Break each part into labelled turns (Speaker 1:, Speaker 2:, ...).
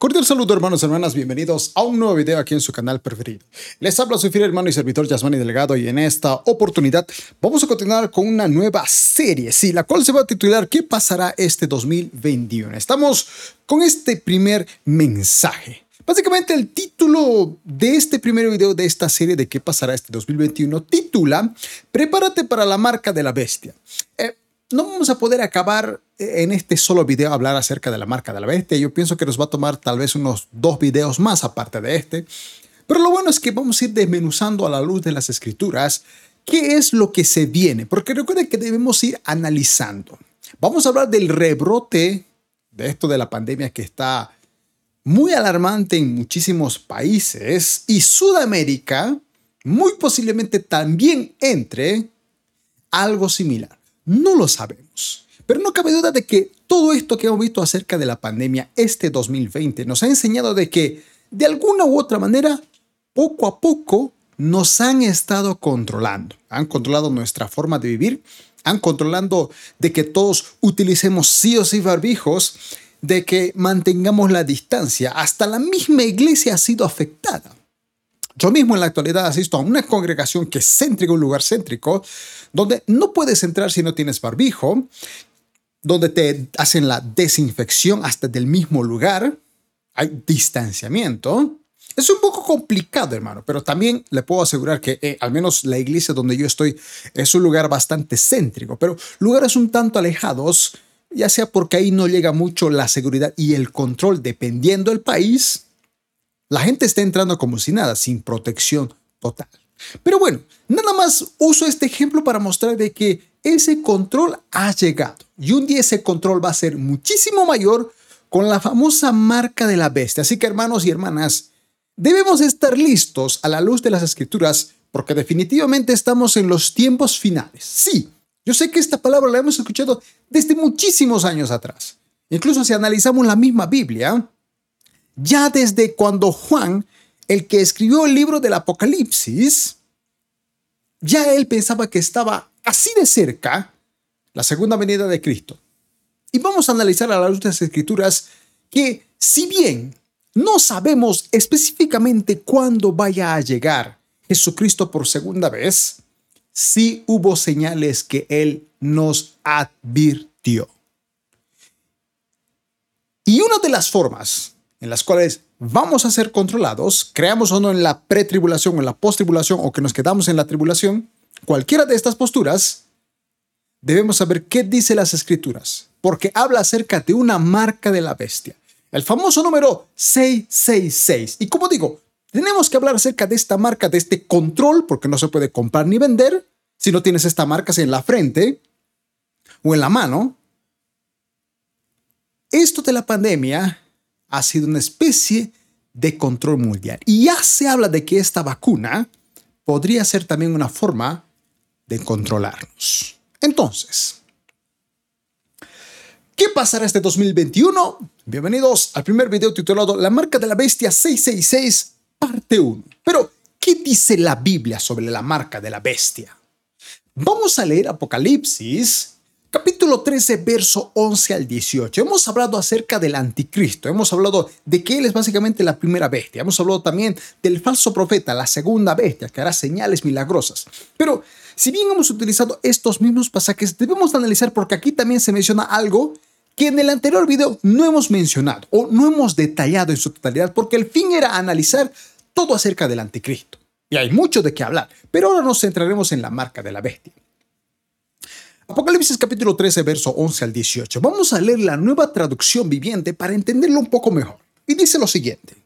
Speaker 1: Cordial saludo hermanos y hermanas, bienvenidos a un nuevo video aquí en su canal preferido. Les habla su fiel hermano y servidor Yasmani Delgado y en esta oportunidad vamos a continuar con una nueva serie, sí, la cual se va a titular ¿Qué pasará este 2021? Estamos con este primer mensaje. Básicamente el título de este primer video de esta serie de qué pasará este 2021 titula Prepárate para la marca de la bestia. Eh, no vamos a poder acabar eh, en este solo video hablar acerca de la marca de la bestia. Yo pienso que nos va a tomar tal vez unos dos videos más aparte de este. Pero lo bueno es que vamos a ir desmenuzando a la luz de las escrituras qué es lo que se viene. Porque recuerden que debemos ir analizando. Vamos a hablar del rebrote de esto de la pandemia que está muy alarmante en muchísimos países y Sudamérica muy posiblemente también entre algo similar. No lo sabemos. Pero no cabe duda de que todo esto que hemos visto acerca de la pandemia este 2020 nos ha enseñado de que de alguna u otra manera, poco a poco, nos han estado controlando. Han controlado nuestra forma de vivir, han controlado de que todos utilicemos sí o sí barbijos, de que mantengamos la distancia. Hasta la misma iglesia ha sido afectada. Yo mismo en la actualidad asisto a una congregación que es céntrica, un lugar céntrico, donde no puedes entrar si no tienes barbijo, donde te hacen la desinfección hasta del mismo lugar, hay distanciamiento. Es un poco complicado, hermano, pero también le puedo asegurar que eh, al menos la iglesia donde yo estoy es un lugar bastante céntrico, pero lugares un tanto alejados, ya sea porque ahí no llega mucho la seguridad y el control dependiendo del país, la gente está entrando como si nada, sin protección total. Pero bueno, nada más uso este ejemplo para mostrar de que ese control ha llegado. Y un día ese control va a ser muchísimo mayor con la famosa marca de la bestia. Así que hermanos y hermanas, debemos estar listos a la luz de las escrituras porque definitivamente estamos en los tiempos finales. Sí, yo sé que esta palabra la hemos escuchado desde muchísimos años atrás. Incluso si analizamos la misma Biblia, ya desde cuando Juan el que escribió el libro del Apocalipsis, ya él pensaba que estaba así de cerca la segunda venida de Cristo. Y vamos a analizar a la luz de las escrituras que si bien no sabemos específicamente cuándo vaya a llegar Jesucristo por segunda vez, sí hubo señales que Él nos advirtió. Y una de las formas en las cuales vamos a ser controlados, creamos o no en la pretribulación o en la postribulación o que nos quedamos en la tribulación, cualquiera de estas posturas, debemos saber qué dice las escrituras, porque habla acerca de una marca de la bestia, el famoso número 666. Y como digo, tenemos que hablar acerca de esta marca, de este control, porque no se puede comprar ni vender si no tienes esta marca en la frente o en la mano. Esto de la pandemia ha sido una especie de control mundial. Y ya se habla de que esta vacuna podría ser también una forma de controlarnos. Entonces, ¿qué pasará este 2021? Bienvenidos al primer video titulado La marca de la bestia 666, parte 1. Pero, ¿qué dice la Biblia sobre la marca de la bestia? Vamos a leer Apocalipsis Capítulo 13, verso 11 al 18. Hemos hablado acerca del anticristo, hemos hablado de que él es básicamente la primera bestia, hemos hablado también del falso profeta, la segunda bestia, que hará señales milagrosas. Pero si bien hemos utilizado estos mismos pasajes, debemos analizar porque aquí también se menciona algo que en el anterior video no hemos mencionado o no hemos detallado en su totalidad, porque el fin era analizar todo acerca del anticristo. Y hay mucho de qué hablar, pero ahora nos centraremos en la marca de la bestia. Apocalipsis capítulo 13, verso 11 al 18. Vamos a leer la nueva traducción viviente para entenderlo un poco mejor. Y dice lo siguiente.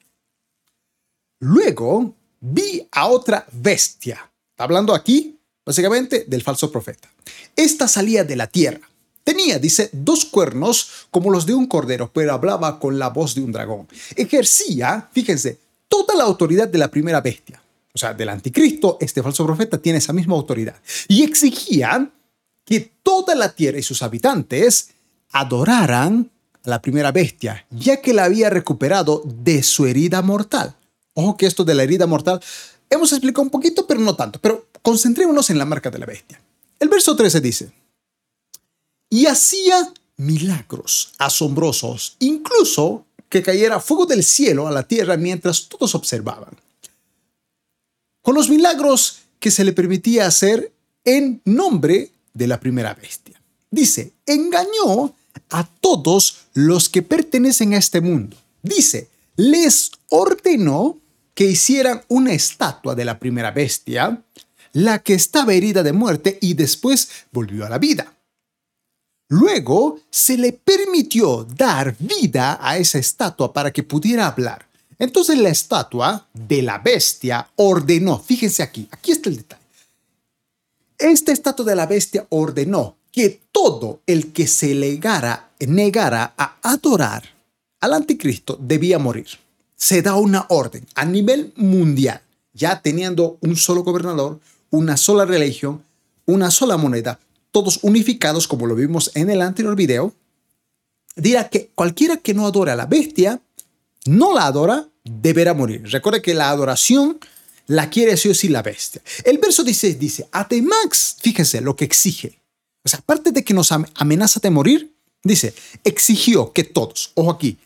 Speaker 1: Luego vi a otra bestia. hablando aquí, básicamente, del falso profeta. Esta salía de la tierra. Tenía, dice, dos cuernos como los de un cordero, pero hablaba con la voz de un dragón. Ejercía, fíjense, toda la autoridad de la primera bestia. O sea, del anticristo, este falso profeta tiene esa misma autoridad. Y exigía que toda la tierra y sus habitantes adoraran a la primera bestia, ya que la había recuperado de su herida mortal. Ojo que esto de la herida mortal hemos explicado un poquito, pero no tanto. Pero concentrémonos en la marca de la bestia. El verso 13 dice, y hacía milagros asombrosos, incluso que cayera fuego del cielo a la tierra mientras todos observaban. Con los milagros que se le permitía hacer en nombre de la primera bestia. Dice, engañó a todos los que pertenecen a este mundo. Dice, les ordenó que hicieran una estatua de la primera bestia, la que estaba herida de muerte y después volvió a la vida. Luego se le permitió dar vida a esa estatua para que pudiera hablar. Entonces la estatua de la bestia ordenó, fíjense aquí, aquí está el detalle. Esta estatua de la bestia ordenó que todo el que se negara, a adorar al anticristo debía morir. Se da una orden a nivel mundial, ya teniendo un solo gobernador, una sola religión, una sola moneda, todos unificados como lo vimos en el anterior video, dirá que cualquiera que no adore a la bestia, no la adora, deberá morir. Recuerde que la adoración la quiere sí o sí la bestia. El verso dice, dice, Atemax, fíjese lo que exige. O sea, aparte de que nos amenaza de morir, dice, exigió que todos, ojo aquí,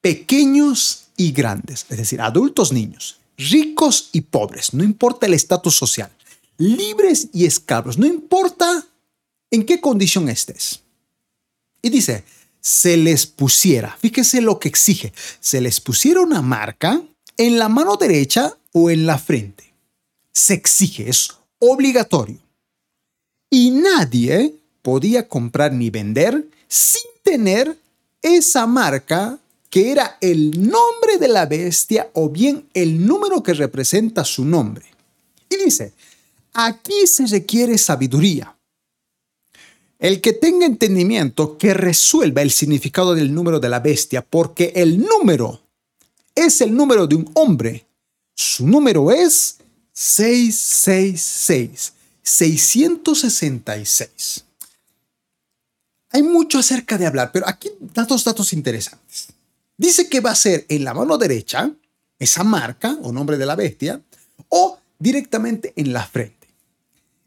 Speaker 1: pequeños y grandes, es decir, adultos, niños, ricos y pobres, no importa el estatus social, libres y esclavos, no importa en qué condición estés. Y dice, se les pusiera, fíjese lo que exige, se les pusiera una marca en la mano derecha o en la frente. Se exige, es obligatorio. Y nadie podía comprar ni vender sin tener esa marca que era el nombre de la bestia o bien el número que representa su nombre. Y dice, aquí se requiere sabiduría el que tenga entendimiento que resuelva el significado del número de la bestia, porque el número es el número de un hombre. Su número es 666, 666. Hay mucho acerca de hablar, pero aquí da dos datos interesantes. Dice que va a ser en la mano derecha, esa marca o nombre de la bestia, o directamente en la frente.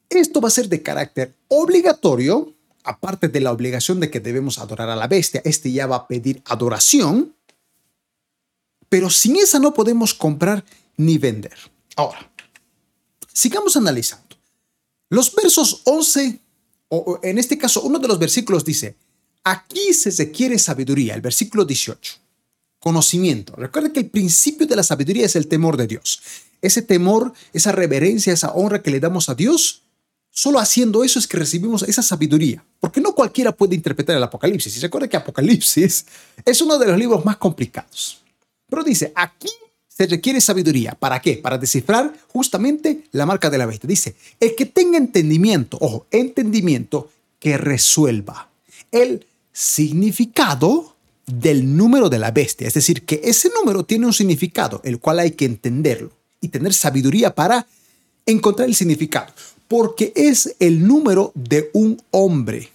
Speaker 1: Esto va a ser de carácter obligatorio aparte de la obligación de que debemos adorar a la bestia, este ya va a pedir adoración, pero sin esa no podemos comprar ni vender. Ahora, sigamos analizando. Los versos 11, o en este caso uno de los versículos dice, aquí se requiere sabiduría, el versículo 18, conocimiento. Recuerda que el principio de la sabiduría es el temor de Dios. Ese temor, esa reverencia, esa honra que le damos a Dios, Solo haciendo eso es que recibimos esa sabiduría, porque no cualquiera puede interpretar el Apocalipsis. Y recuerda que Apocalipsis es uno de los libros más complicados. Pero dice, aquí se requiere sabiduría. ¿Para qué? Para descifrar justamente la marca de la bestia. Dice, el que tenga entendimiento, ojo, entendimiento que resuelva el significado del número de la bestia. Es decir, que ese número tiene un significado, el cual hay que entenderlo y tener sabiduría para encontrar el significado porque es el número de un hombre.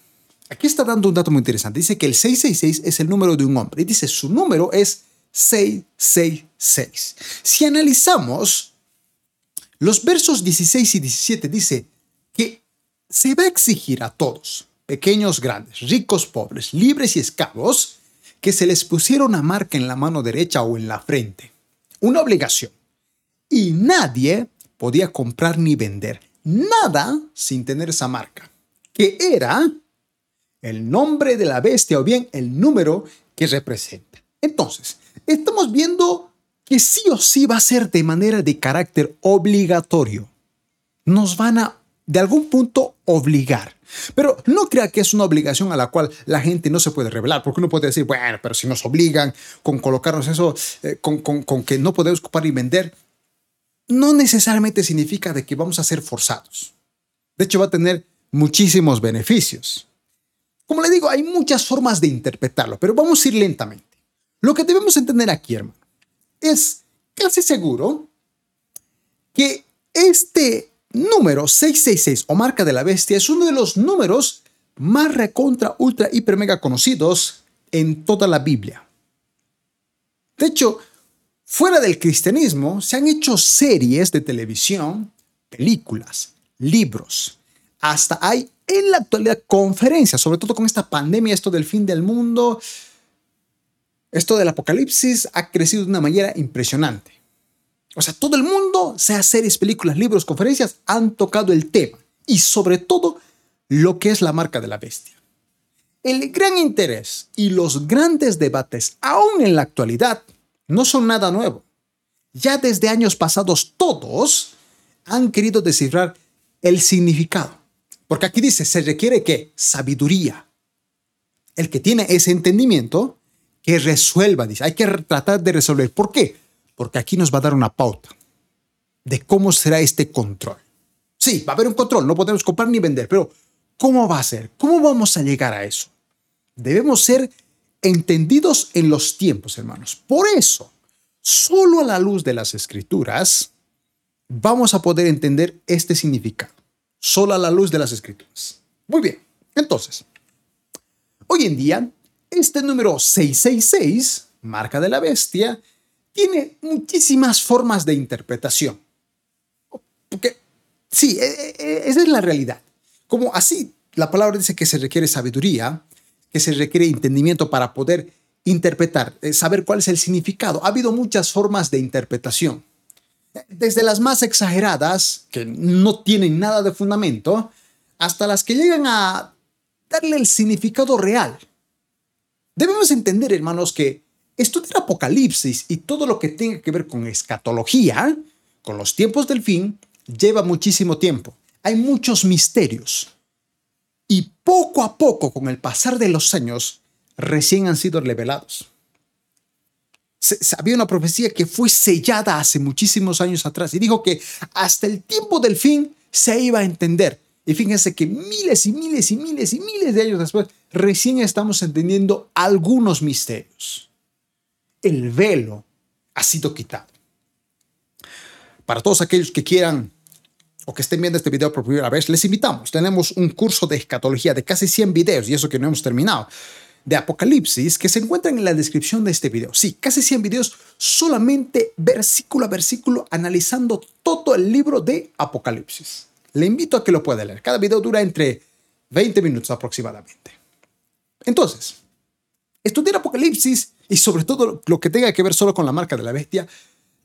Speaker 1: Aquí está dando un dato muy interesante. Dice que el 666 es el número de un hombre. Y dice su número es 666. Si analizamos los versos 16 y 17, dice que se va a exigir a todos, pequeños, grandes, ricos, pobres, libres y esclavos, que se les pusiera una marca en la mano derecha o en la frente. Una obligación. Y nadie podía comprar ni vender nada sin tener esa marca, que era el nombre de la bestia o bien el número que representa. Entonces, estamos viendo que sí o sí va a ser de manera de carácter obligatorio. Nos van a, de algún punto, obligar. Pero no crea que es una obligación a la cual la gente no se puede revelar, porque uno puede decir, bueno, pero si nos obligan con colocarnos eso, eh, con, con que no podemos ocupar y vender, no necesariamente significa de que vamos a ser forzados. De hecho, va a tener muchísimos beneficios. Como le digo, hay muchas formas de interpretarlo, pero vamos a ir lentamente. Lo que debemos entender aquí, hermano, es casi seguro que este número 666 o marca de la bestia es uno de los números más recontra, ultra, hiper, mega conocidos en toda la Biblia. De hecho, Fuera del cristianismo, se han hecho series de televisión, películas, libros. Hasta hay en la actualidad conferencias, sobre todo con esta pandemia, esto del fin del mundo. Esto del apocalipsis ha crecido de una manera impresionante. O sea, todo el mundo, sea series, películas, libros, conferencias, han tocado el tema y sobre todo lo que es la marca de la bestia. El gran interés y los grandes debates, aún en la actualidad, no son nada nuevo. Ya desde años pasados todos han querido descifrar el significado. Porque aquí dice, se requiere que sabiduría. El que tiene ese entendimiento, que resuelva, dice, hay que tratar de resolver. ¿Por qué? Porque aquí nos va a dar una pauta de cómo será este control. Sí, va a haber un control, no podemos comprar ni vender, pero ¿cómo va a ser? ¿Cómo vamos a llegar a eso? Debemos ser entendidos en los tiempos, hermanos. Por eso, solo a la luz de las escrituras vamos a poder entender este significado. Solo a la luz de las escrituras. Muy bien, entonces, hoy en día, este número 666, marca de la bestia, tiene muchísimas formas de interpretación. Porque, sí, e, e, e, esa es la realidad. Como así, la palabra dice que se requiere sabiduría, que se requiere entendimiento para poder interpretar, eh, saber cuál es el significado. Ha habido muchas formas de interpretación. Desde las más exageradas, que no tienen nada de fundamento, hasta las que llegan a darle el significado real. Debemos entender, hermanos, que estudiar Apocalipsis y todo lo que tenga que ver con escatología, con los tiempos del fin, lleva muchísimo tiempo. Hay muchos misterios. Y poco a poco, con el pasar de los años, recién han sido revelados. había una profecía que fue sellada hace muchísimos años atrás y dijo que hasta el tiempo del fin se iba a entender. Y fíjense que miles y miles y miles y miles de años después, recién estamos entendiendo algunos misterios. El velo ha sido quitado. Para todos aquellos que quieran o que estén viendo este video por primera vez, les invitamos. Tenemos un curso de escatología de casi 100 videos y eso que no hemos terminado de Apocalipsis que se encuentran en la descripción de este video. Sí, casi 100 videos solamente versículo a versículo analizando todo el libro de Apocalipsis. Le invito a que lo pueda leer. Cada video dura entre 20 minutos aproximadamente. Entonces, estudiar Apocalipsis y sobre todo lo que tenga que ver solo con la marca de la bestia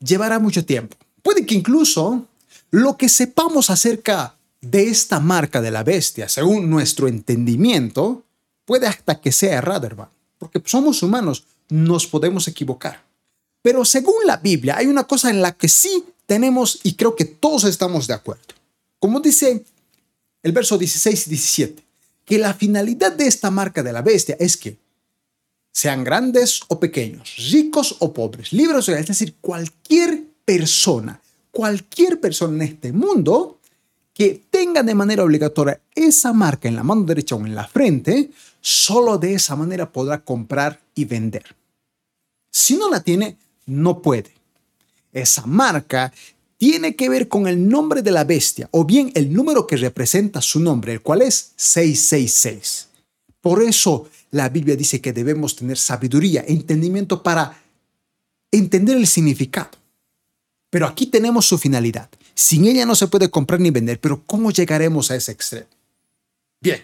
Speaker 1: llevará mucho tiempo. Puede que incluso lo que sepamos acerca de esta marca de la bestia, según nuestro entendimiento, puede hasta que sea errado, hermano, porque somos humanos, nos podemos equivocar. Pero según la Biblia, hay una cosa en la que sí tenemos y creo que todos estamos de acuerdo. Como dice el verso 16 y 17, que la finalidad de esta marca de la bestia es que sean grandes o pequeños, ricos o pobres, libres o es decir, cualquier persona, cualquier persona en este mundo que tenga de manera obligatoria esa marca en la mano derecha o en la frente, solo de esa manera podrá comprar y vender. Si no la tiene, no puede. Esa marca tiene que ver con el nombre de la bestia o bien el número que representa su nombre, el cual es 666. Por eso la Biblia dice que debemos tener sabiduría, entendimiento para entender el significado. Pero aquí tenemos su finalidad. Sin ella no se puede comprar ni vender, pero ¿cómo llegaremos a ese extremo? Bien,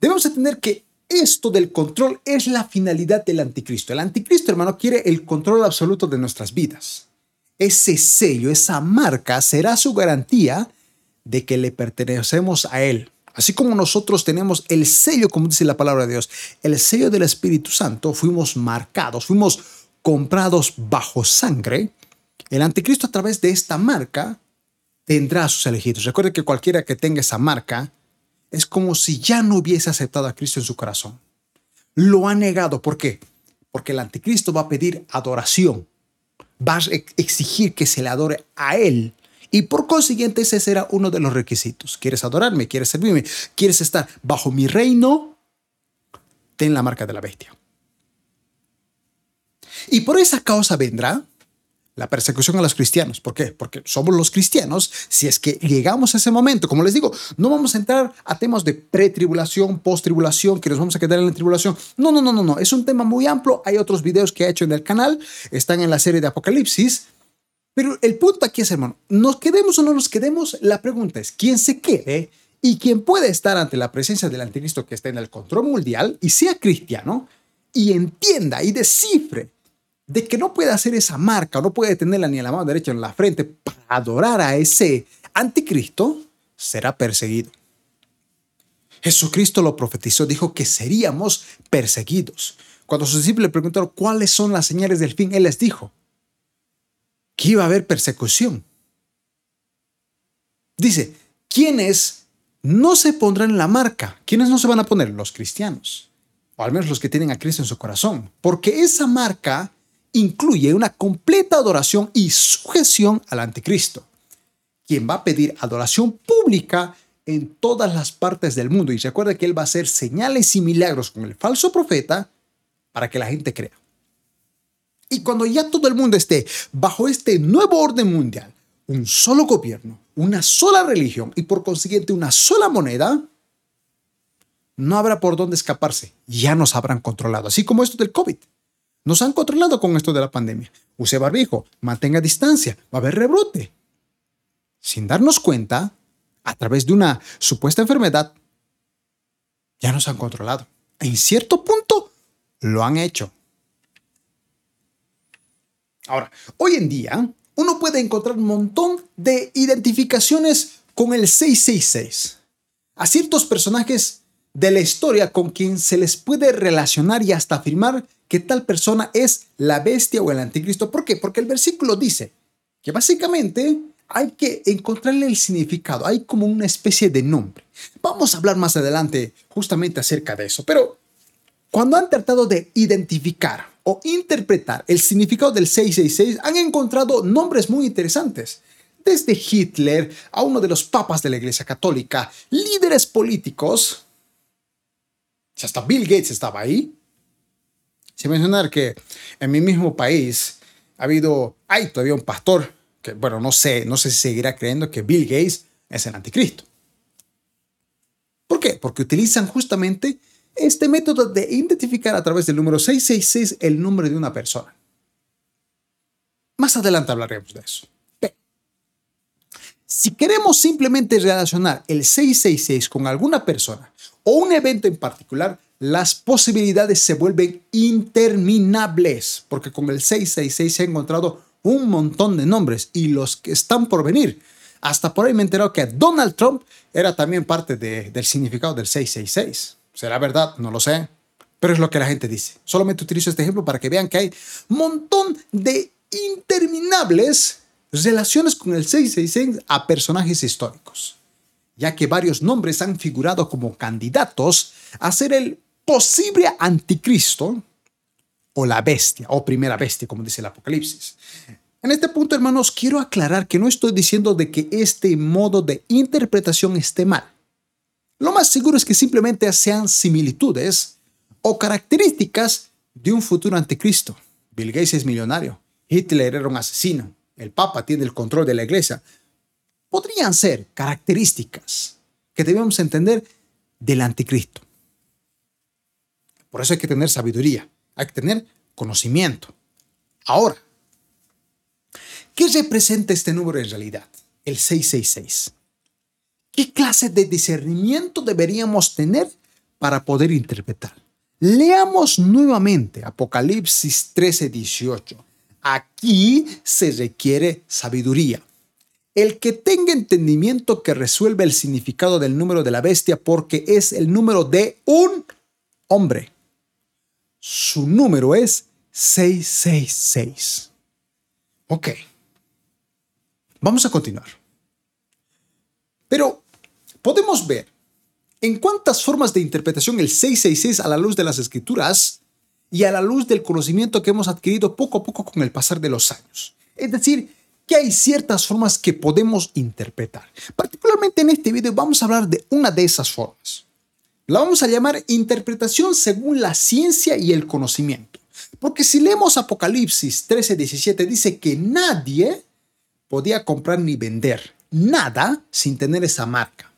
Speaker 1: debemos entender que esto del control es la finalidad del anticristo. El anticristo, hermano, quiere el control absoluto de nuestras vidas. Ese sello, esa marca será su garantía de que le pertenecemos a él. Así como nosotros tenemos el sello, como dice la palabra de Dios, el sello del Espíritu Santo, fuimos marcados, fuimos comprados bajo sangre. El anticristo a través de esta marca tendrá a sus elegidos. Recuerde que cualquiera que tenga esa marca es como si ya no hubiese aceptado a Cristo en su corazón. Lo ha negado. ¿Por qué? Porque el anticristo va a pedir adoración. Va a exigir que se le adore a él. Y por consiguiente ese será uno de los requisitos. ¿Quieres adorarme? ¿Quieres servirme? ¿Quieres estar bajo mi reino? Ten la marca de la bestia. Y por esa causa vendrá la persecución a los cristianos. ¿Por qué? Porque somos los cristianos. Si es que llegamos a ese momento, como les digo, no vamos a entrar a temas de pretribulación, post-tribulación, que nos vamos a quedar en la tribulación. No, no, no, no, no. Es un tema muy amplio. Hay otros videos que he hecho en el canal. Están en la serie de Apocalipsis. Pero el punto aquí es, hermano, nos quedemos o no nos quedemos, la pregunta es, ¿quién se quede y quién puede estar ante la presencia del anticristo que está en el control mundial y sea cristiano? y entienda y descifre de que no puede hacer esa marca, no puede tenerla ni en la mano derecha ni en la frente para adorar a ese anticristo, será perseguido. Jesucristo lo profetizó, dijo que seríamos perseguidos. Cuando sus discípulos le preguntaron cuáles son las señales del fin, Él les dijo que iba a haber persecución. Dice, ¿quiénes no se pondrán la marca? ¿Quiénes no se van a poner? Los cristianos, o al menos los que tienen a Cristo en su corazón, porque esa marca incluye una completa adoración y sujeción al anticristo, quien va a pedir adoración pública en todas las partes del mundo. Y recuerda que Él va a hacer señales y milagros con el falso profeta para que la gente crea. Y cuando ya todo el mundo esté bajo este nuevo orden mundial, un solo gobierno, una sola religión y por consiguiente una sola moneda, no habrá por dónde escaparse. Ya nos habrán controlado, así como esto del COVID. Nos han controlado con esto de la pandemia. Use barbijo, mantenga distancia, va a haber rebrote. Sin darnos cuenta, a través de una supuesta enfermedad, ya nos han controlado. En cierto punto, lo han hecho. Ahora, hoy en día, uno puede encontrar un montón de identificaciones con el 666. A ciertos personajes de la historia con quien se les puede relacionar y hasta afirmar que tal persona es la bestia o el anticristo. ¿Por qué? Porque el versículo dice que básicamente hay que encontrarle el significado, hay como una especie de nombre. Vamos a hablar más adelante justamente acerca de eso, pero cuando han tratado de identificar o interpretar el significado del 666, han encontrado nombres muy interesantes. Desde Hitler a uno de los papas de la Iglesia Católica, líderes políticos, hasta Bill Gates estaba ahí. Sin mencionar que en mi mismo país ha habido, hay todavía un pastor que, bueno, no sé, no sé si seguirá creyendo que Bill Gates es el anticristo. ¿Por qué? Porque utilizan justamente este método de identificar a través del número 666 el nombre de una persona. Más adelante hablaremos de eso. Si queremos simplemente relacionar el 666 con alguna persona o un evento en particular, las posibilidades se vuelven interminables, porque con el 666 se ha encontrado un montón de nombres y los que están por venir. Hasta por ahí me he enterado que Donald Trump era también parte del significado del 666. ¿Será verdad? No lo sé. Pero es lo que la gente dice. Solamente utilizo este ejemplo para que vean que hay un montón de interminables relaciones con el 666 a personajes históricos, ya que varios nombres han figurado como candidatos a ser el posible anticristo o la bestia, o primera bestia, como dice el Apocalipsis. En este punto, hermanos, quiero aclarar que no estoy diciendo de que este modo de interpretación esté mal. Lo más seguro es que simplemente sean similitudes o características de un futuro anticristo. Bill Gates es millonario, Hitler era un asesino, el Papa tiene el control de la iglesia. Podrían ser características que debemos entender del anticristo. Por eso hay que tener sabiduría hay que tener conocimiento. Ahora, ¿qué representa este número en realidad? El 666. ¿Qué clase de discernimiento deberíamos tener para poder interpretar? Leamos nuevamente Apocalipsis 13, 18. Aquí se requiere sabiduría. El que tenga entendimiento que resuelva el significado del número de la bestia porque es el número de un hombre. Su número es 666. Ok. Vamos a continuar. Pero podemos ver en cuántas formas de interpretación el 666 a la luz de las escrituras y a la luz del conocimiento que hemos adquirido poco a poco con el pasar de los años. Es decir, que hay ciertas formas que podemos interpretar. Particularmente en este video vamos a hablar de una de esas formas. La vamos a llamar interpretación según la ciencia y el conocimiento. Porque si leemos Apocalipsis 13:17 dice que nadie podía comprar ni vender nada sin tener esa marca.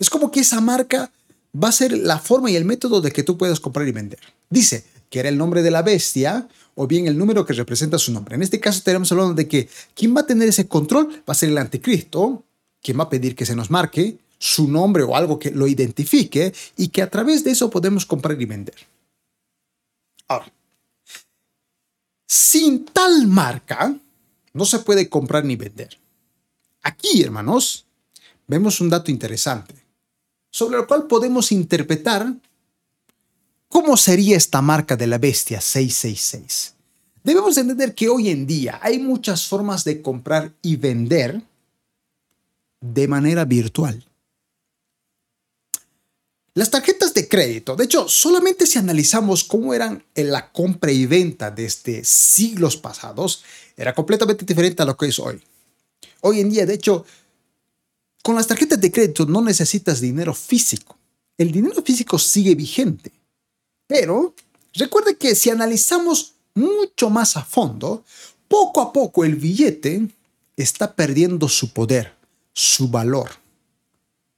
Speaker 1: Es como que esa marca va a ser la forma y el método de que tú puedas comprar y vender. Dice que era el nombre de la bestia o bien el número que representa su nombre. En este caso tenemos hablando de que quien va a tener ese control va a ser el anticristo, quien va a pedir que se nos marque, su nombre o algo que lo identifique y que a través de eso podemos comprar y vender. Ahora, sin tal marca, no se puede comprar ni vender. Aquí, hermanos, vemos un dato interesante, sobre el cual podemos interpretar cómo sería esta marca de la bestia 666. Debemos entender que hoy en día hay muchas formas de comprar y vender de manera virtual. Las tarjetas de crédito, de hecho, solamente si analizamos cómo eran en la compra y venta desde siglos pasados, era completamente diferente a lo que es hoy. Hoy en día, de hecho, con las tarjetas de crédito no necesitas dinero físico. El dinero físico sigue vigente. Pero recuerde que si analizamos mucho más a fondo, poco a poco el billete está perdiendo su poder, su valor.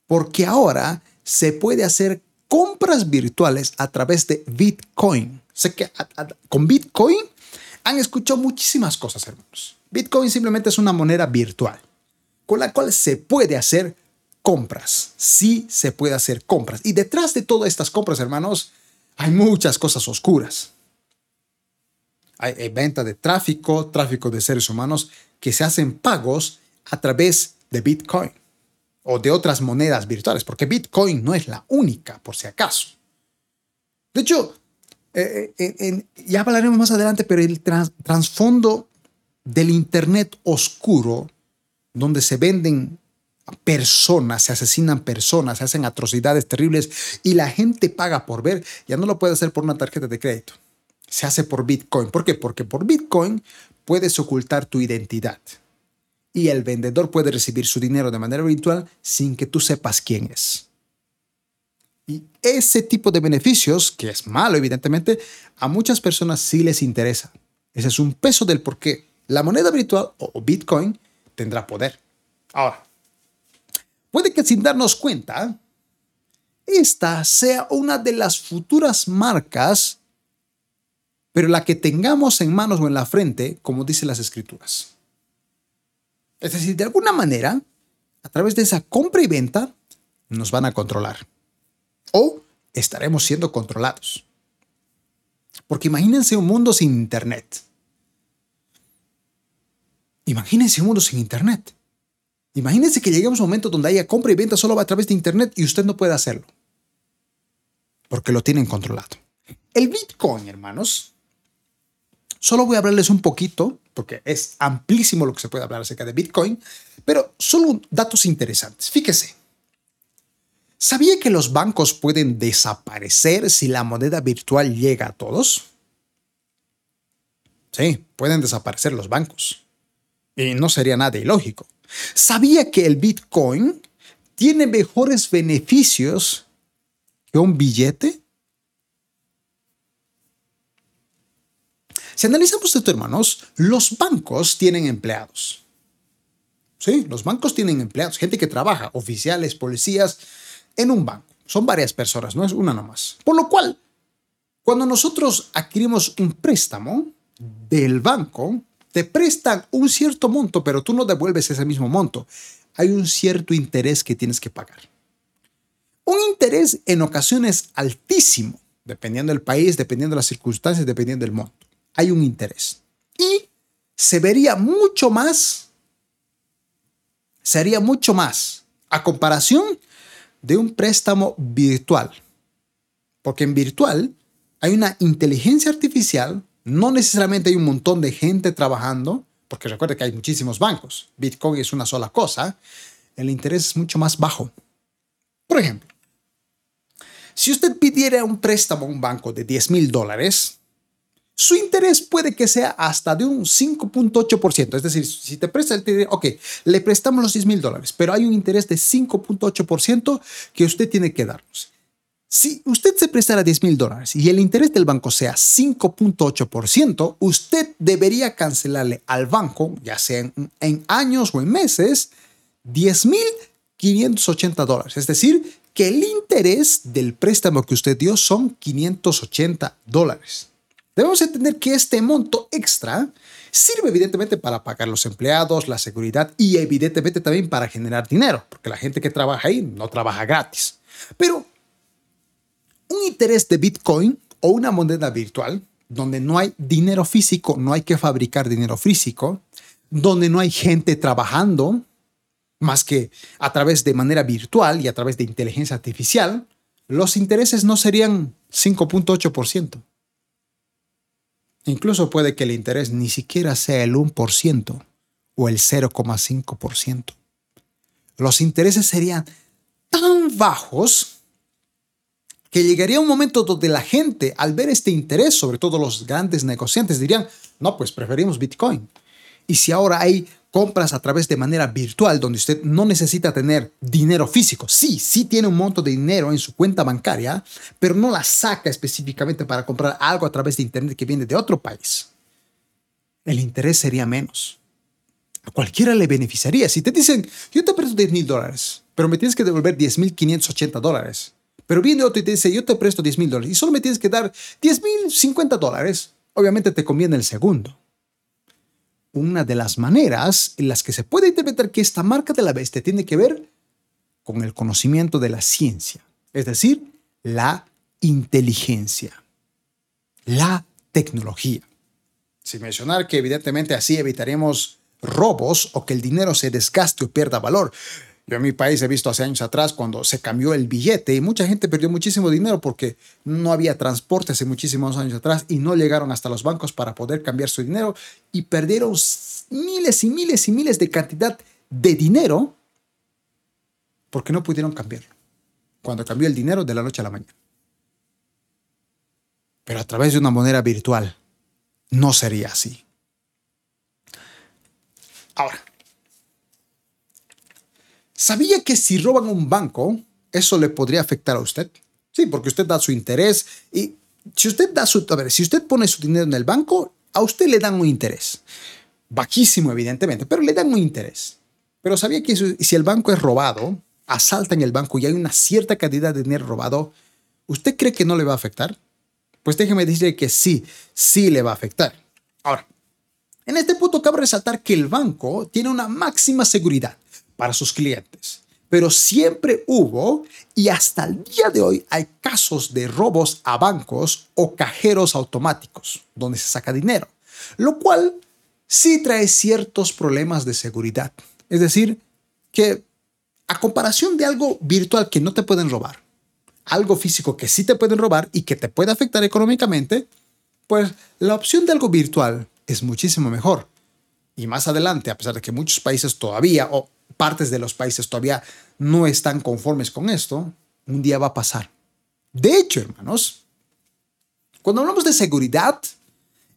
Speaker 1: Porque ahora se puede hacer compras virtuales a través de Bitcoin. Sé que con Bitcoin han escuchado muchísimas cosas, hermanos. Bitcoin simplemente es una moneda virtual con la cual se puede hacer compras. Sí se puede hacer compras. Y detrás de todas estas compras, hermanos, hay muchas cosas oscuras. Hay, venta de tráfico, tráfico de seres humanos que se hacen pagos a través de Bitcoin o de otras monedas virtuales, porque Bitcoin no es la única, por si acaso. De hecho, eh, eh, ya hablaremos más adelante, pero el trasfondo del Internet oscuro, donde se venden personas, se asesinan personas, se hacen atrocidades terribles y la gente paga por ver, ya no lo puede hacer por una tarjeta de crédito. Se hace por Bitcoin. ¿Por qué? Porque por Bitcoin puedes ocultar tu identidad y el vendedor puede recibir su dinero de manera virtual sin que tú sepas quién es. Y ese tipo de beneficios, que es malo evidentemente, a muchas personas sí les interesa. Ese es un peso del por qué la moneda virtual o Bitcoin tendrá poder. Ahora, puede que sin darnos cuenta, esta sea una de las futuras marcas, pero la que tengamos en manos o en la frente, como dicen las escrituras. Es decir, de alguna manera, a través de esa compra y venta, nos van a controlar. O estaremos siendo controlados. Porque imagínense un mundo sin Internet. Imagínense un mundo sin Internet. Imagínense que lleguemos a un momento donde haya compra y venta solo a través de Internet y usted no puede hacerlo. Porque lo tienen controlado. El Bitcoin, hermanos, solo voy a hablarles un poquito porque es amplísimo lo que se puede hablar acerca de Bitcoin, pero solo datos interesantes. Fíjese, ¿sabía que los bancos pueden desaparecer si la moneda virtual llega a todos? Sí, pueden desaparecer los bancos. Y no sería nada ilógico. ¿Sabía que el Bitcoin tiene mejores beneficios que un billete? Si analizamos esto, hermanos, los bancos tienen empleados. Sí, los bancos tienen empleados, gente que trabaja, oficiales, policías, en un banco. Son varias personas, no es una nomás. Por lo cual, cuando nosotros adquirimos un préstamo del banco, te prestan un cierto monto, pero tú no devuelves ese mismo monto. Hay un cierto interés que tienes que pagar. Un interés en ocasiones altísimo, dependiendo del país, dependiendo de las circunstancias, dependiendo del monto hay un interés. Y se vería mucho más, sería mucho más a comparación de un préstamo virtual. Porque en virtual hay una inteligencia artificial, no necesariamente hay un montón de gente trabajando, porque recuerde que hay muchísimos bancos. Bitcoin es una sola cosa. El interés es mucho más bajo. Por ejemplo, si usted pidiera un préstamo a un banco de 10 mil dólares, su interés puede que sea hasta de un 5.8%. Es decir, si te presta el dinero, ok, le prestamos los 10 mil dólares, pero hay un interés de 5.8% que usted tiene que darnos. Si usted se prestara 10 mil dólares y el interés del banco sea 5.8%, usted debería cancelarle al banco, ya sea en, en años o en meses, 10 mil 580 dólares. Es decir, que el interés del préstamo que usted dio son 580 dólares. Debemos entender que este monto extra sirve evidentemente para pagar los empleados, la seguridad y evidentemente también para generar dinero, porque la gente que trabaja ahí no trabaja gratis. Pero un interés de Bitcoin o una moneda virtual donde no hay dinero físico, no hay que fabricar dinero físico, donde no hay gente trabajando más que a través de manera virtual y a través de inteligencia artificial, los intereses no serían 5.8%. Incluso puede que el interés ni siquiera sea el 1% o el 0,5%. Los intereses serían tan bajos que llegaría un momento donde la gente, al ver este interés, sobre todo los grandes negociantes, dirían, no, pues preferimos Bitcoin. Y si ahora hay compras a través de manera virtual, donde usted no necesita tener dinero físico, sí, sí tiene un monto de dinero en su cuenta bancaria, pero no la saca específicamente para comprar algo a través de Internet que viene de otro país, el interés sería menos. A cualquiera le beneficiaría. Si te dicen, yo te presto 10 mil dólares, pero me tienes que devolver 10 mil 580 dólares pero viene otro y te dice, yo te presto 10 mil dólares y solo me tienes que dar 10 mil 50 dólares. Obviamente te conviene el segundo. Una de las maneras en las que se puede interpretar que esta marca de la bestia tiene que ver con el conocimiento de la ciencia, es decir, la inteligencia, la tecnología. Sin mencionar que evidentemente así evitaremos robos o que el dinero se desgaste o pierda valor. Yo en mi país he visto hace años atrás cuando se cambió el billete y mucha gente perdió muchísimo dinero porque no había transporte hace muchísimos años atrás y no llegaron hasta los bancos para poder cambiar su dinero y perdieron miles y miles y miles de cantidad de dinero porque no pudieron cambiarlo. Cuando cambió el dinero de la noche a la mañana. Pero a través de una moneda virtual no sería así. Ahora, ¿Sabía que si roban un banco, eso le podría afectar a usted? Sí, porque usted da su interés y si usted da su, a ver, si usted pone su dinero en el banco, a usted le dan un interés. Bajísimo, evidentemente, pero le dan un interés. Pero sabía que si el banco es robado, asaltan el banco y hay una cierta cantidad de dinero robado, ¿usted cree que no le va a afectar? Pues déjeme decirle que sí, sí le va a afectar. Ahora, en este punto cabe resaltar que el banco tiene una máxima seguridad para sus clientes. Pero siempre hubo y hasta el día de hoy hay casos de robos a bancos o cajeros automáticos donde se saca dinero, lo cual sí trae ciertos problemas de seguridad. Es decir, que a comparación de algo virtual que no te pueden robar, algo físico que sí te pueden robar y que te puede afectar económicamente, pues la opción de algo virtual es muchísimo mejor. Y más adelante, a pesar de que muchos países todavía, o partes de los países todavía no están conformes con esto, un día va a pasar. De hecho, hermanos, cuando hablamos de seguridad,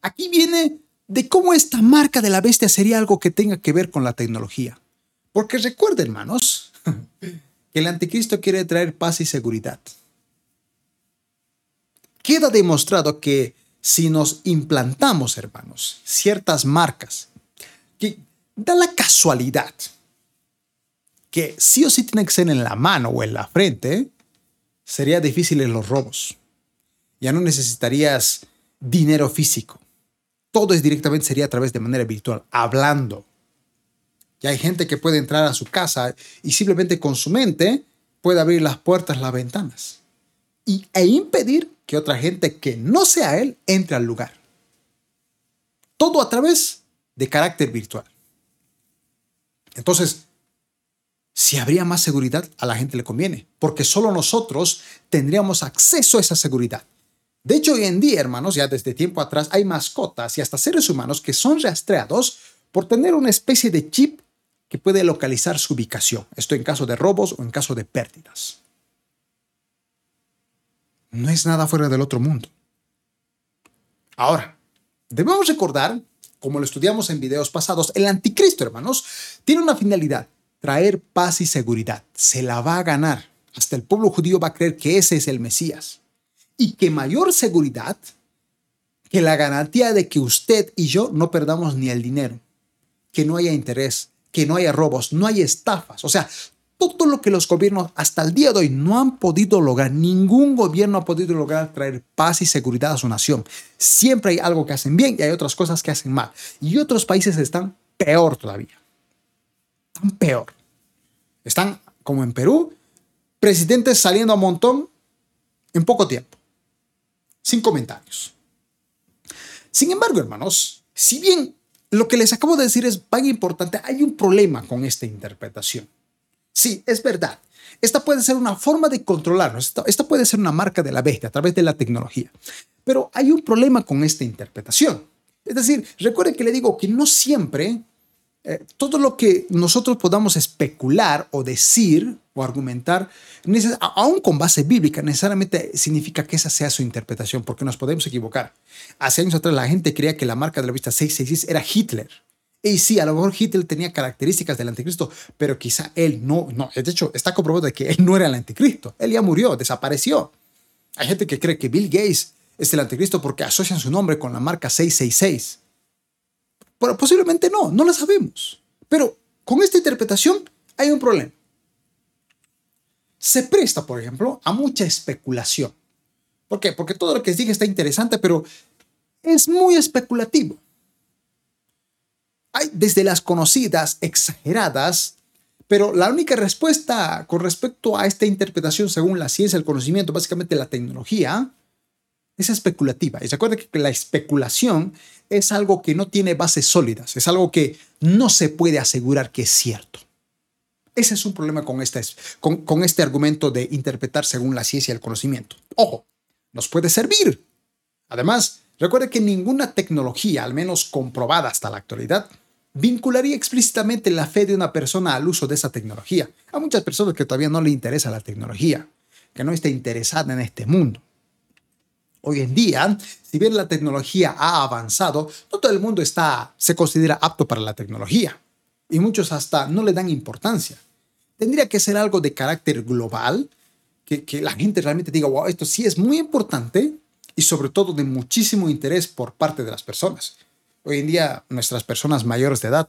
Speaker 1: aquí viene de cómo esta marca de la bestia sería algo que tenga que ver con la tecnología. Porque recuerden, hermanos, que el anticristo quiere traer paz y seguridad. Queda demostrado que si nos implantamos, hermanos, ciertas marcas, que da la casualidad que sí o sí tiene que ser en la mano o en la frente, sería difícil en los robos. Ya no necesitarías dinero físico. Todo es directamente sería a través de manera virtual, hablando. Y hay gente que puede entrar a su casa y simplemente con su mente puede abrir las puertas, las ventanas y, e impedir que otra gente que no sea él entre al lugar. Todo a través de carácter virtual. Entonces, si habría más seguridad, a la gente le conviene, porque solo nosotros tendríamos acceso a esa seguridad. De hecho, hoy en día, hermanos, ya desde tiempo atrás hay mascotas y hasta seres humanos que son rastreados por tener una especie de chip que puede localizar su ubicación. Esto en caso de robos o en caso de pérdidas. No es nada fuera del otro mundo. Ahora, debemos recordar, como lo estudiamos en videos pasados, el anticristo, hermanos, tiene una finalidad traer paz y seguridad. Se la va a ganar. Hasta el pueblo judío va a creer que ese es el Mesías. Y que mayor seguridad que la garantía de que usted y yo no perdamos ni el dinero, que no haya interés, que no haya robos, no haya estafas. O sea, todo lo que los gobiernos hasta el día de hoy no han podido lograr, ningún gobierno ha podido lograr traer paz y seguridad a su nación. Siempre hay algo que hacen bien y hay otras cosas que hacen mal. Y otros países están peor todavía peor. Están, como en Perú, presidentes saliendo a montón en poco tiempo. Sin comentarios. Sin embargo, hermanos, si bien lo que les acabo de decir es muy importante, hay un problema con esta interpretación. Sí, es verdad. Esta puede ser una forma de controlarnos. Esta, puede ser una marca de la bestia a través de la tecnología. Pero hay un problema con esta interpretación. Es decir, recuerden que le digo que no siempre eh, todo lo que nosotros podamos especular o decir o argumentar, aún con base bíblica, necesariamente significa que esa sea su interpretación, porque nos podemos equivocar. Hace años atrás la gente creía que la marca de la vista 666 era Hitler. Y sí, a lo mejor Hitler tenía características del anticristo, pero quizá él no, no. De hecho, está comprobado de que él no era el anticristo. Él ya murió, desapareció. Hay gente que cree que Bill Gates es el anticristo porque asocian su nombre con la marca 666. Pero posiblemente no, no lo sabemos. Pero con esta interpretación hay un problema. Se presta, por ejemplo, a mucha especulación. ¿Por qué? Porque todo lo que dije está interesante, pero es muy especulativo. Hay desde las conocidas, exageradas, pero la única respuesta con respecto a esta interpretación según la ciencia, el conocimiento, básicamente la tecnología, es especulativa. Y se acuerda que la especulación es algo que no tiene bases sólidas, es algo que no se puede asegurar que es cierto. Ese es un problema con este, con, este argumento de interpretar según la ciencia y el conocimiento. Ojo, nos puede servir. Además, recuerde que ninguna tecnología, al menos comprobada hasta la actualidad, vincularía explícitamente la fe de una persona al uso de esa tecnología. A muchas personas que todavía no le interesa la tecnología, que no está interesada en este mundo. Hoy en día, si bien la tecnología ha avanzado, no todo el mundo está, se considera apto para la tecnología y muchos hasta no le dan importancia. Tendría que ser algo de carácter global, que, que la gente realmente diga, wow, esto sí es muy importante y sobre todo de muchísimo interés por parte de las personas. Hoy en día, nuestras personas mayores de edad,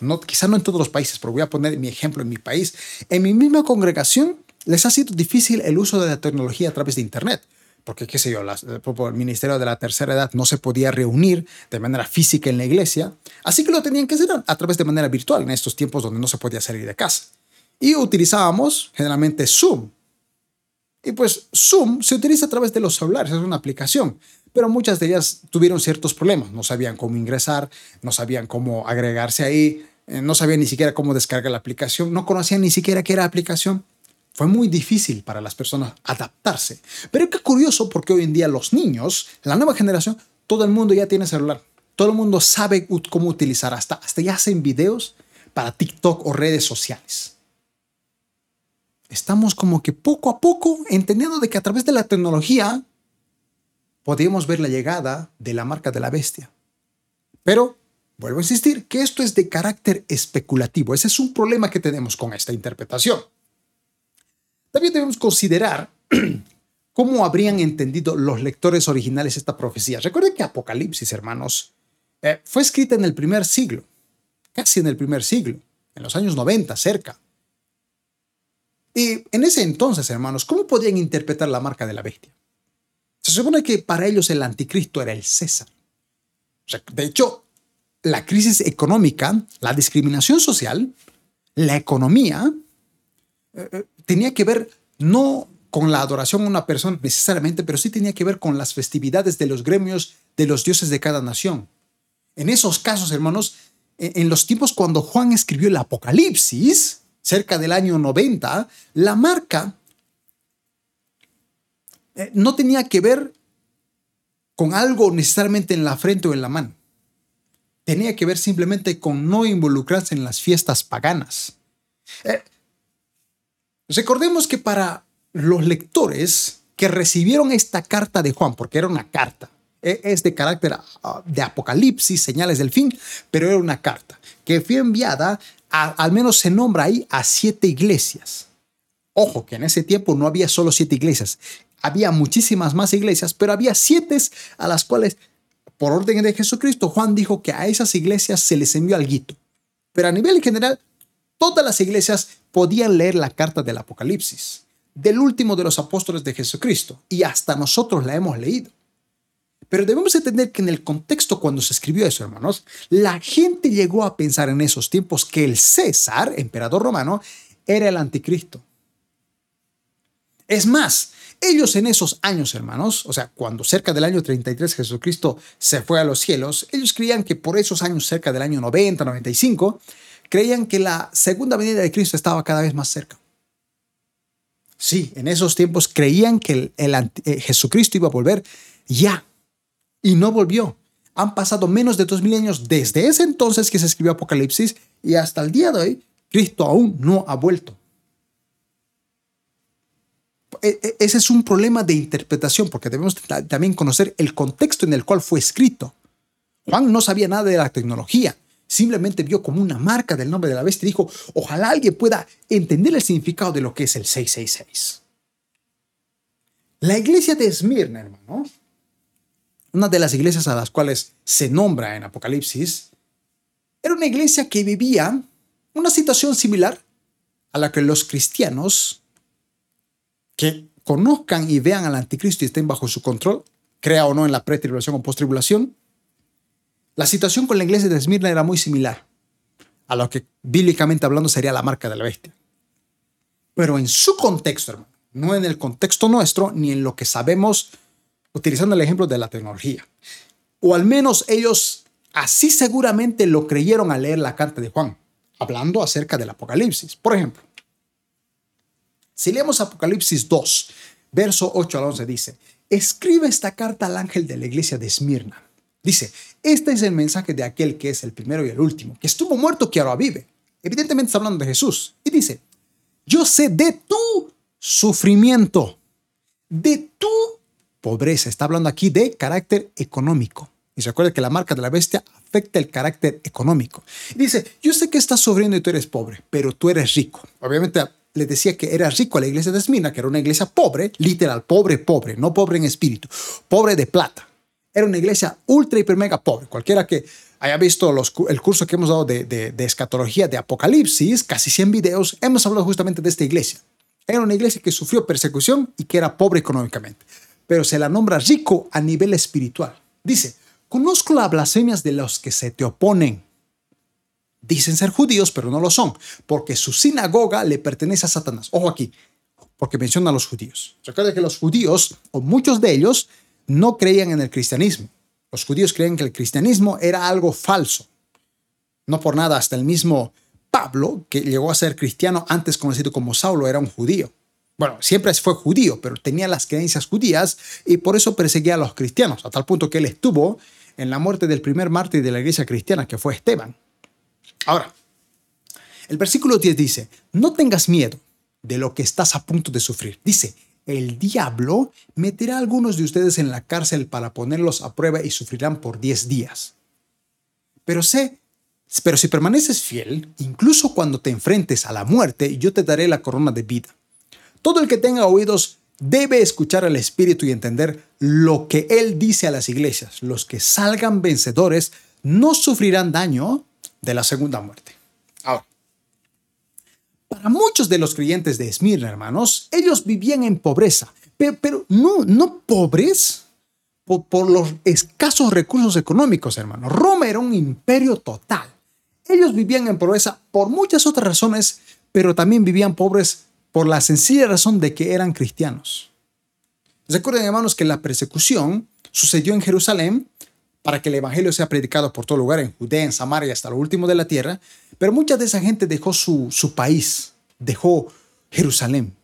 Speaker 1: no, quizá no en todos los países, pero voy a poner mi ejemplo en mi país, en mi misma congregación les ha sido difícil el uso de la tecnología a través de Internet porque qué sé yo, el Ministerio de la Tercera Edad no se podía reunir de manera física en la iglesia, así que lo tenían que hacer a través de manera virtual en estos tiempos donde no se podía salir de casa. Y utilizábamos generalmente Zoom. Y pues Zoom se utiliza a través de los celulares, es una aplicación, pero muchas de ellas tuvieron ciertos problemas, no sabían cómo ingresar, no sabían cómo agregarse ahí, eh, no sabían ni siquiera cómo descargar la aplicación, no conocían ni siquiera qué era aplicación. Fue muy difícil para las personas adaptarse. Pero qué curioso porque hoy en día los niños, la nueva generación, todo el mundo ya tiene celular. Todo el mundo sabe cómo utilizar. Hasta, hasta ya hacen videos para TikTok o redes sociales. Estamos como que poco a poco entendiendo de que a través de la tecnología podemos ver la llegada de la marca de la bestia. Pero vuelvo a insistir que esto es de carácter especulativo. Ese es un problema que tenemos con esta interpretación. También debemos considerar cómo habrían entendido los lectores originales esta profecía. Recuerden que Apocalipsis, hermanos, eh, fue escrita en el primer siglo, casi en el primer siglo, en los años 90, cerca. Y en ese entonces, hermanos, ¿cómo podían interpretar la marca de la bestia? Se supone que para ellos el anticristo era el César. de hecho, la crisis económica, la discriminación social, la economía, eh, eh, tenía que ver no con la adoración a una persona necesariamente, pero sí tenía que ver con las festividades de los gremios de los dioses de cada nación. En esos casos, hermanos, en los tiempos cuando Juan escribió el Apocalipsis, cerca del año 90, la marca eh, no tenía que ver con algo necesariamente en la frente o en la mano. Tenía que ver simplemente con no involucrarse en las fiestas paganas. Recordemos que para los lectores que recibieron esta carta de Juan, porque era una carta, e, es de carácter ah, de apocalipsis, señales del fin, pero era una carta que fue enviada, al menos se nombra ahí, a siete iglesias. Ojo, que en ese tiempo no había solo siete iglesias, había muchísimas más iglesias, pero había siete a las cuales, por orden de Jesucristo, Juan dijo que a esas iglesias se les envió algo. Pero a nivel general, todas las iglesias podían leer la carta del Apocalipsis, del último de los apóstoles de Jesucristo, y hasta nosotros la hemos leído. Pero debemos entender que en el contexto cuando se escribió eso, hermanos, la gente llegó a pensar en esos tiempos que el César, emperador romano, era el anticristo. Es más, Ellos en esos años, hermanos, o sea, cuando cerca del año 33 Jesucristo se fue a los cielos, ellos creían que por esos años, cerca del año 90, 95, creían que la segunda venida de Cristo estaba cada vez más cerca. Sí, en esos tiempos creían que el, eh, Jesucristo iba a volver ya y no volvió. Han pasado menos de dos mil años desde ese entonces que se escribió Apocalipsis y hasta el día de hoy, Cristo aún no ha vuelto. E, e, ese es un problema de interpretación porque debemos también conocer el contexto en el cual fue escrito. Juan no sabía nada de la tecnología, simplemente vio como una marca del nombre de la bestia y dijo, ojalá alguien pueda entender el significado de lo que es el 666. La iglesia de Esmirna, hermano, una de las iglesias a las cuales se nombra en Apocalipsis, era una iglesia que vivía una situación similar a la que los cristianos que conozcan y vean al anticristo y estén bajo su control, crea o no en la pretribulación o postribulación, la situación con la iglesia de Esmirna era muy similar a lo que bíblicamente hablando sería la marca de la bestia. Pero en su contexto, hermano, no en el contexto nuestro ni en lo que sabemos utilizando el ejemplo de la tecnología. O al menos ellos así seguramente lo creyeron al leer la carta de Juan, hablando acerca del Apocalipsis. Por ejemplo, si leemos Apocalipsis 2, verso 8 al 11 dice, escribe esta carta al ángel de la iglesia de Esmirna. Dice, este es el mensaje de aquel que es el primero y el último, que estuvo muerto que ahora vive. Evidentemente está hablando de Jesús. Y dice, yo sé de tu sufrimiento, de tu pobreza. Está hablando aquí de carácter económico. Y se acuerda que la marca de la bestia afecta el carácter económico. Dice, yo sé que estás sufriendo y tú eres pobre, pero tú eres rico. Obviamente le decía que era rico a la iglesia de Esmina, que era una iglesia pobre, literal, pobre, pobre, no pobre en espíritu, pobre de plata. Era una iglesia ultra, hiper, mega pobre. Cualquiera que haya visto el curso que hemos dado de, de escatología de Apocalipsis, casi 100 videos, hemos hablado justamente de esta iglesia. Era una iglesia que sufrió persecución y que era pobre económicamente pero se la nombra rico a nivel espiritual. Dice, conozco las blasfemias de los que se te oponen. Dicen ser judíos, pero no lo son, porque su sinagoga le pertenece a Satanás. Ojo aquí, porque menciona a los judíos. Recuerda que los judíos, o muchos de ellos, no creían en el cristianismo. Los judíos creían que el cristianismo era algo falso. No por nada, hasta el mismo Pablo, que llegó a ser cristiano antes conocido como Saulo, era un judío bueno, siempre fue judío, pero tenía las creencias judías y por eso perseguía a los cristianos, a tal punto que él estuvo en la muerte del primer mártir de la iglesia cristiana, que fue Esteban. Ahora, el versículo 10 dice, no tengas miedo de lo que estás a punto de sufrir. Dice, el diablo meterá a algunos de ustedes en la cárcel para ponerlos a prueba y sufrirán por 10 días. Pero sé, pero si permaneces fiel, incluso cuando te enfrentes a la muerte, yo te daré la corona de vida. Todo el que tenga oídos debe escuchar al Espíritu y entender lo que Él dice a las iglesias. Los que salgan vencedores no sufrirán daño de la segunda muerte. Para muchos de los creyentes de Esmirna, hermanos, ellos vivían en pobreza, pero, no, no pobres por, por los escasos recursos económicos, hermanos. Roma era un imperio total. Ellos vivían en pobreza por muchas otras razones, pero también vivían pobres por la sencilla razón de que eran cristianos. Recuerden, hermanos, que la persecución sucedió en Jerusalén para que el Evangelio sea predicado por todo lugar, en Judea, en Samaria, hasta lo último de la tierra, pero mucha de esa gente dejó su, su país, dejó Jerusalén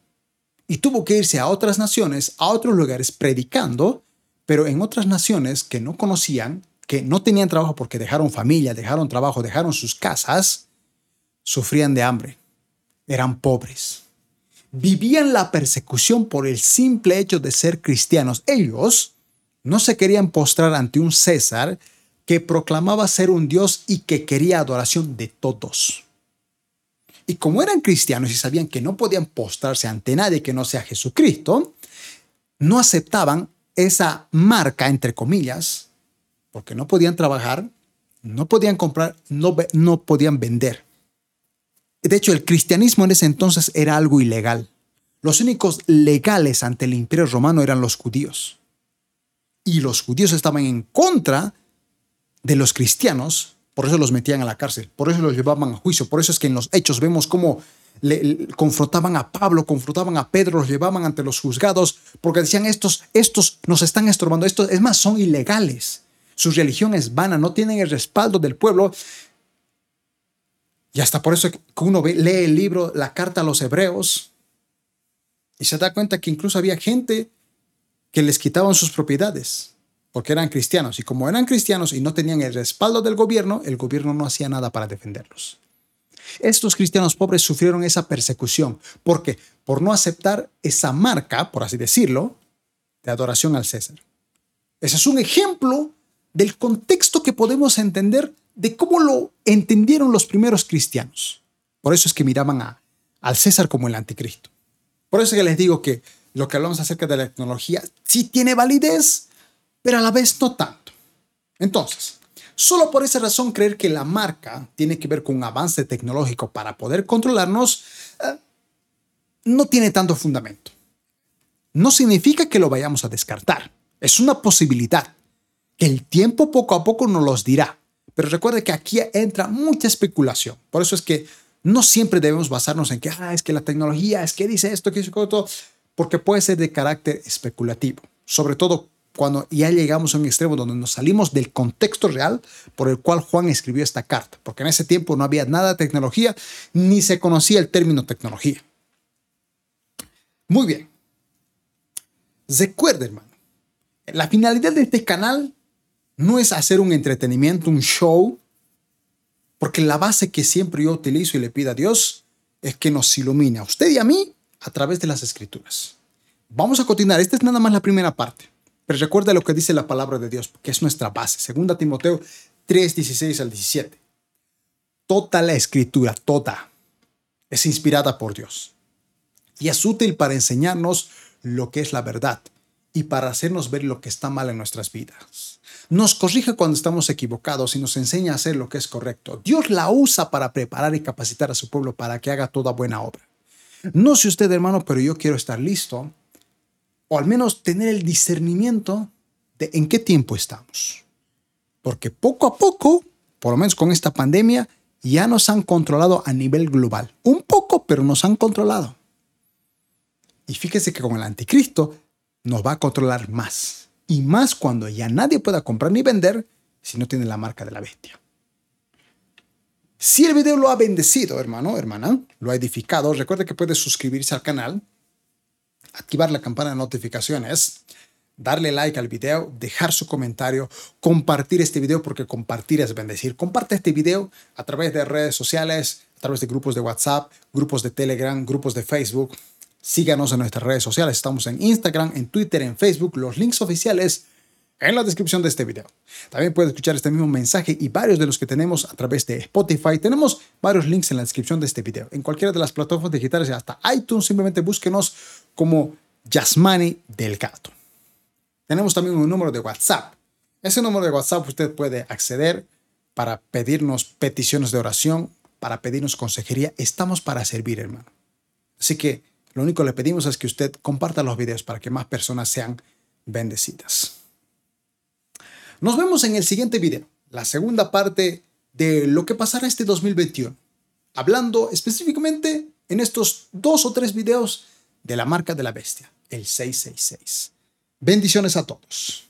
Speaker 1: y tuvo que irse a otras naciones, a otros lugares, predicando, pero en otras naciones que no conocían, que no tenían trabajo porque dejaron familia, dejaron trabajo, dejaron sus casas, sufrían de hambre, eran pobres vivían la persecución por el simple hecho de ser cristianos. Ellos no se querían postrar ante un César que proclamaba ser un Dios y que quería adoración de todos. Y como eran cristianos y sabían que no podían postrarse ante nadie que no sea Jesucristo, no aceptaban esa marca, entre comillas, porque no podían trabajar, no podían comprar, no, no podían vender. De hecho, el cristianismo en ese entonces era algo ilegal. Los únicos legales ante el imperio romano eran los judíos. Y los judíos estaban en contra de los cristianos, por eso los metían a la cárcel, por eso los llevaban a juicio, por eso es que en los hechos vemos cómo le, confrontaban a Pablo, confrontaban a Pedro, los llevaban ante los juzgados, porque decían, estos, estos nos están estorbando, estos, es más, son ilegales. Su religión es vana, no tienen el respaldo del pueblo. Y hasta por eso que uno lee el libro, la carta a los hebreos, y se da cuenta que incluso había gente que les quitaban sus propiedades porque eran cristianos. Y como eran cristianos y no tenían el respaldo del gobierno, el gobierno no hacía nada para defenderlos. Estos cristianos pobres sufrieron esa persecución. ¿Por qué? Por no aceptar esa marca, por así decirlo, de adoración al César. Ese es un ejemplo del contexto que podemos entender de cómo lo entendieron los primeros cristianos. Por eso es que miraban a, al César como el anticristo. Por eso es que les digo que lo que hablamos acerca de la tecnología sí tiene validez, pero a la vez no tanto. Entonces, solo por esa razón creer que la marca tiene que ver con un avance tecnológico para poder controlarnos eh, no tiene tanto fundamento. No significa que lo vayamos a descartar. Es una posibilidad que el tiempo poco a poco nos los dirá. Pero recuerde que aquí entra mucha especulación. Por eso es que no siempre debemos basarnos en que ah, es que la tecnología, es que dice esto, que dice esto, porque puede ser de carácter especulativo. Sobre todo cuando ya llegamos a un extremo donde nos salimos del contexto real por el cual Juan escribió esta carta, porque en ese tiempo no había nada de tecnología, ni se conocía el término tecnología. Muy bien. Recuerda, hermano, la finalidad de este canal no es hacer un entretenimiento, un show, porque la base que siempre yo utilizo y le pido a Dios es que nos ilumine a usted y a mí a través de las escrituras. Vamos a continuar. Esta es nada más la primera parte. Pero recuerda lo que dice la palabra de Dios, que es nuestra base. Segunda Timoteo 3, 16 al 17. Toda la escritura, toda, es inspirada por Dios. Y es útil para enseñarnos lo que es la verdad y para hacernos ver lo que está mal en nuestras vidas. Nos corrige cuando estamos equivocados y nos enseña a hacer lo que es correcto. Dios la usa para preparar y capacitar a su pueblo para que haga toda buena obra. No sé usted, hermano, pero yo quiero estar listo o al menos tener el discernimiento de en qué tiempo estamos. Porque poco a poco, por lo menos con esta pandemia, ya nos han controlado a nivel global. Un poco, pero nos han controlado. Y fíjese que con el anticristo nos va a controlar más. Y más cuando ya nadie pueda comprar ni vender si no tiene la marca de la bestia. Si el video lo ha bendecido, hermano, hermana, lo ha edificado, recuerde que puede suscribirse al canal, activar la campana de notificaciones, darle like al video, dejar su comentario, compartir este video porque compartir es bendecir. Comparte este video a través de redes sociales, a través de grupos de WhatsApp, grupos de Telegram, grupos de Facebook. Síganos en nuestras redes sociales. Estamos en Instagram, en Twitter, en Facebook. Los links oficiales en la descripción de este video. También puedes escuchar este mismo mensaje y varios de los que tenemos a través de Spotify. Tenemos varios links en la descripción de este video. En cualquiera de las plataformas digitales, hasta iTunes, simplemente búsquenos como Yasmani Delgado. Tenemos también un número de WhatsApp. Ese número de WhatsApp usted puede acceder para pedirnos peticiones de oración, para pedirnos consejería. Estamos para servir, hermano. Así que lo único que le pedimos es que usted comparta los videos para que más personas sean bendecidas. Nos vemos en el siguiente video, la segunda parte de lo que pasará este 2021, hablando específicamente en estos dos o tres videos de la marca de la bestia, el 666. Bendiciones a todos.